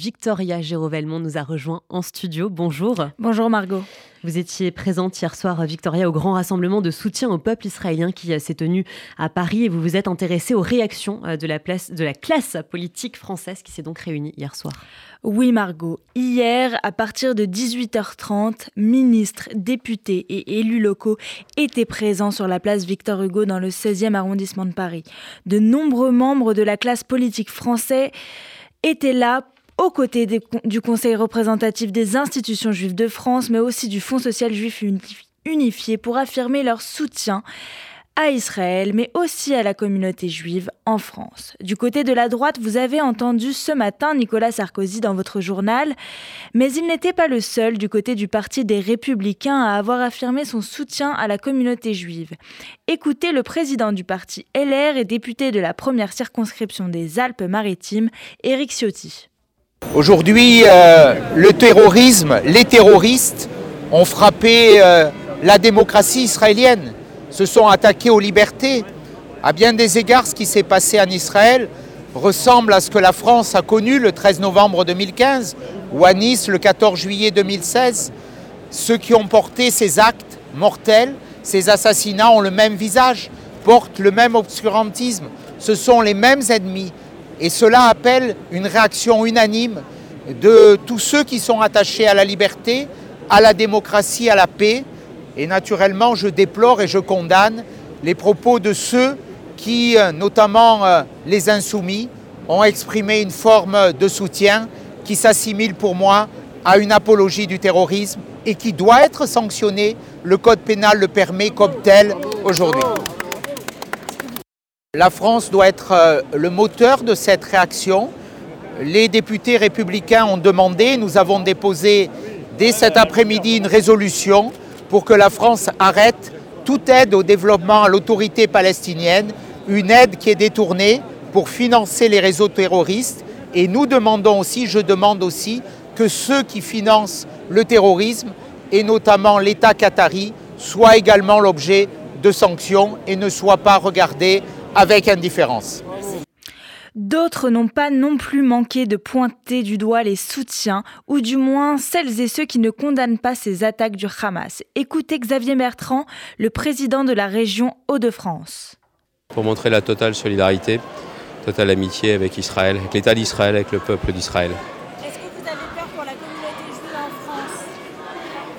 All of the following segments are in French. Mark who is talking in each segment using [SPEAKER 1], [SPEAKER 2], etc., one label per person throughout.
[SPEAKER 1] Victoria Gérovelmont nous a rejoint en studio. Bonjour.
[SPEAKER 2] Bonjour Margot.
[SPEAKER 1] Vous étiez présente hier soir, Victoria, au grand rassemblement de soutien au peuple israélien qui euh, s'est tenu à Paris et vous vous êtes intéressée aux réactions euh, de la, place, de la classe politique française qui s'est donc réunie hier soir.
[SPEAKER 2] Oui Margot, hier, à partir de 18h30, ministres, députés et élus locaux étaient présents sur la place Victor Hugo dans le 16e arrondissement de Paris. De nombreux membres de la classe politique française étaient là aux côtés du Conseil représentatif des institutions juives de France, mais aussi du Fonds social juif unifié pour affirmer leur soutien à Israël, mais aussi à la communauté juive en France. Du côté de la droite, vous avez entendu ce matin Nicolas Sarkozy dans votre journal, mais il n'était pas le seul du côté du Parti des Républicains à avoir affirmé son soutien à la communauté juive. Écoutez le président du parti LR et député de la première circonscription des Alpes-Maritimes, Éric Ciotti.
[SPEAKER 3] Aujourd'hui, euh, le terrorisme, les terroristes ont frappé euh, la démocratie israélienne, se sont attaqués aux libertés. À bien des égards, ce qui s'est passé en Israël ressemble à ce que la France a connu le 13 novembre 2015 ou à Nice le 14 juillet 2016. Ceux qui ont porté ces actes mortels, ces assassinats ont le même visage, portent le même obscurantisme. Ce sont les mêmes ennemis, et cela appelle une réaction unanime de tous ceux qui sont attachés à la liberté, à la démocratie, à la paix. Et naturellement, je déplore et je condamne les propos de ceux qui, euh, notamment euh, les insoumis, ont exprimé une forme de soutien qui s'assimile pour moi à une apologie du terrorisme et qui doit être sanctionnée. Le Code pénal le permet comme tel aujourd'hui. La France doit être euh, le moteur de cette réaction. Les députés républicains ont demandé, nous avons déposé dès cet après-midi une résolution pour que la France arrête toute aide au développement à l'autorité palestinienne, une aide qui est détournée pour financer les réseaux terroristes. Et nous demandons aussi, je demande aussi, que ceux qui financent le terrorisme, et notamment l'État qatari, soient également l'objet de sanctions et ne soient pas regardés avec indifférence.
[SPEAKER 2] D'autres n'ont pas non plus manqué de pointer du doigt les soutiens, ou du moins celles et ceux qui ne condamnent pas ces attaques du Hamas. Écoutez Xavier Bertrand, le président de la région Hauts-de-France.
[SPEAKER 4] Pour montrer la totale solidarité, totale amitié avec Israël, avec l'État d'Israël, avec le peuple d'Israël.
[SPEAKER 2] Est-ce que vous avez peur pour la communauté juive en France?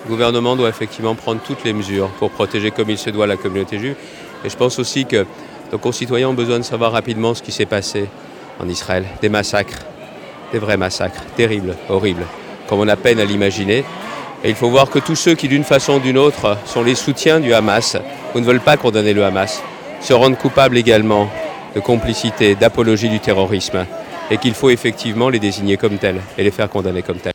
[SPEAKER 4] Le gouvernement doit effectivement prendre toutes les mesures pour protéger comme il se doit la communauté juive. Et je pense aussi que nos concitoyens ont besoin de savoir rapidement ce qui s'est passé en Israël. Des massacres, des vrais massacres, terribles, horribles, comme on a peine à l'imaginer. Et il faut voir que tous ceux qui, d'une façon ou d'une autre, sont les soutiens du Hamas ou ne veulent pas condamner le Hamas, se rendent coupables également de complicité, d'apologie du terrorisme, et qu'il faut effectivement les désigner comme tels et les faire condamner comme tels.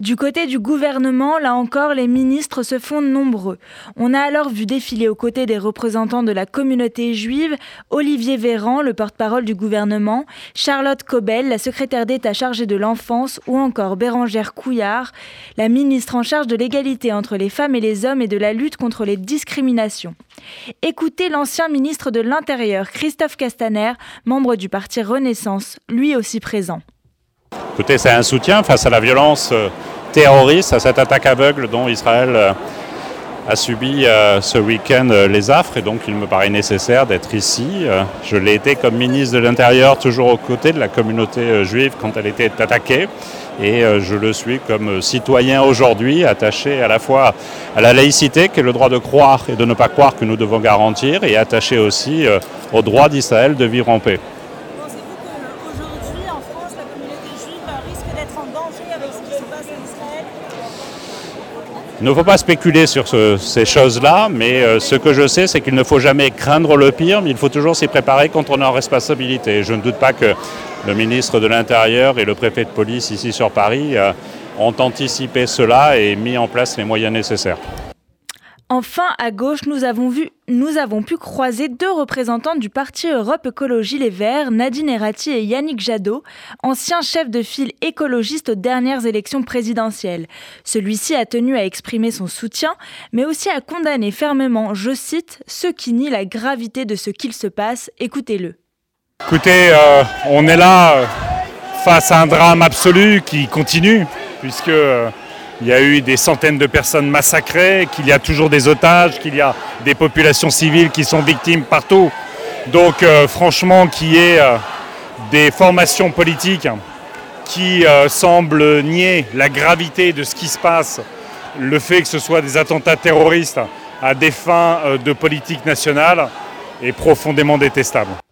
[SPEAKER 2] Du côté du gouvernement, là encore, les ministres se font nombreux. On a alors vu défiler aux côtés des représentants de la communauté juive Olivier Véran, le porte-parole du gouvernement, Charlotte Cobel, la secrétaire d'État chargée de l'enfance, ou encore Bérangère Couillard, la ministre en charge de l'égalité entre les femmes et les hommes et de la lutte contre les discriminations. Écoutez l'ancien ministre de l'Intérieur, Christophe Castaner, membre du parti Renaissance, lui aussi présent.
[SPEAKER 5] Écoutez, c'est un soutien face à la violence euh, terroriste, à cette attaque aveugle dont Israël euh, a subi euh, ce week-end les affres et donc il me paraît nécessaire d'être ici. Je l'ai été comme ministre de l'Intérieur, toujours aux côtés de la communauté juive quand elle était attaquée et je le suis comme citoyen aujourd'hui, attaché à la fois à la laïcité, qui est le droit de croire et de ne pas croire que nous devons garantir, et attaché aussi au droit d'Israël de vivre en paix. Il ne faut pas spéculer sur ces choses-là, mais euh, ce que je sais, c'est qu'il ne faut jamais craindre le pire, mais il faut toujours s'y préparer quand on est en responsabilité. Je ne doute pas que le ministre de l'Intérieur et le préfet de police ici sur Paris euh, ont anticipé cela et mis en place les moyens nécessaires.
[SPEAKER 2] Enfin, à gauche, nous avons, pu croiser deux représentants du parti Europe Écologie Les Verts, Nadine Errati et Yannick Jadot, anciens chefs de file écologistes aux dernières élections présidentielles. Celui-ci a tenu à exprimer son soutien, mais aussi à condamner fermement, je cite, ceux qui nient la gravité de ce qu'il se passe. Écoutez-le.
[SPEAKER 5] Écoutez, euh, on est là euh,
[SPEAKER 6] face à un drame absolu qui continue, puisque euh, il y a eu des centaines de personnes massacrées, qu'il y a toujours des otages, qu'il y a des populations civiles qui sont victimes partout. Donc euh, franchement, qu'il y ait euh, des formations politiques qui semblent nier la gravité de ce qui se passe, le fait que ce soit des attentats terroristes à des fins de politique nationale, est profondément détestable.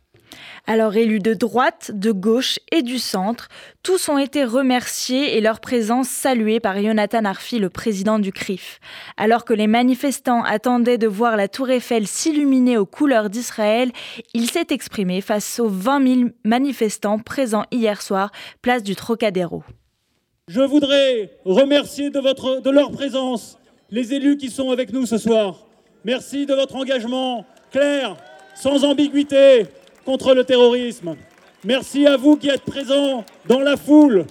[SPEAKER 2] Alors élus de droite, de gauche et du centre, tous ont été remerciés et leur présence saluée par Jonathan Arfi, le président du CRIF. Alors que les manifestants attendaient de voir la tour Eiffel s'illuminer aux couleurs d'Israël, il s'est exprimé face aux 20 000 manifestants présents hier soir, place du Trocadéro.
[SPEAKER 7] Je voudrais remercier de, leur présence les élus qui sont avec nous ce soir. Merci de votre engagement clair, sans ambiguïté, contre le terrorisme. Merci à vous qui êtes présents dans la foule,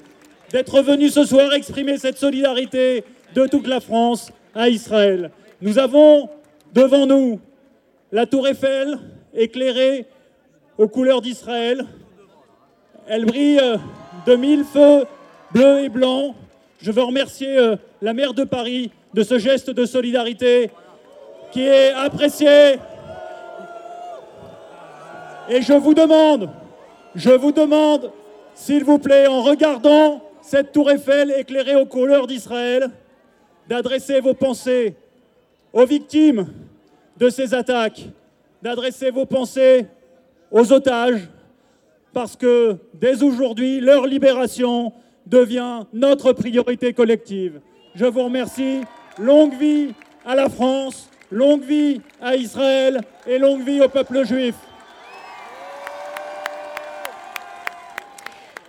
[SPEAKER 7] d'être venus ce soir exprimer cette solidarité de toute la France à Israël. Nous avons devant nous la tour Eiffel éclairée aux couleurs d'Israël. Elle brille de mille feux bleus et blancs. Je veux remercier euh, la maire de Paris de ce geste de solidarité qui est apprécié et je vous demande, je vous demande, s'il vous plaît, en regardant cette tour Eiffel éclairée aux couleurs d'Israël, d'adresser vos pensées aux victimes de ces attaques, d'adresser vos pensées aux otages, parce que dès aujourd'hui, leur libération devient notre priorité collective. Je vous remercie. Longue vie à la France, longue vie à Israël et longue vie au peuple juif.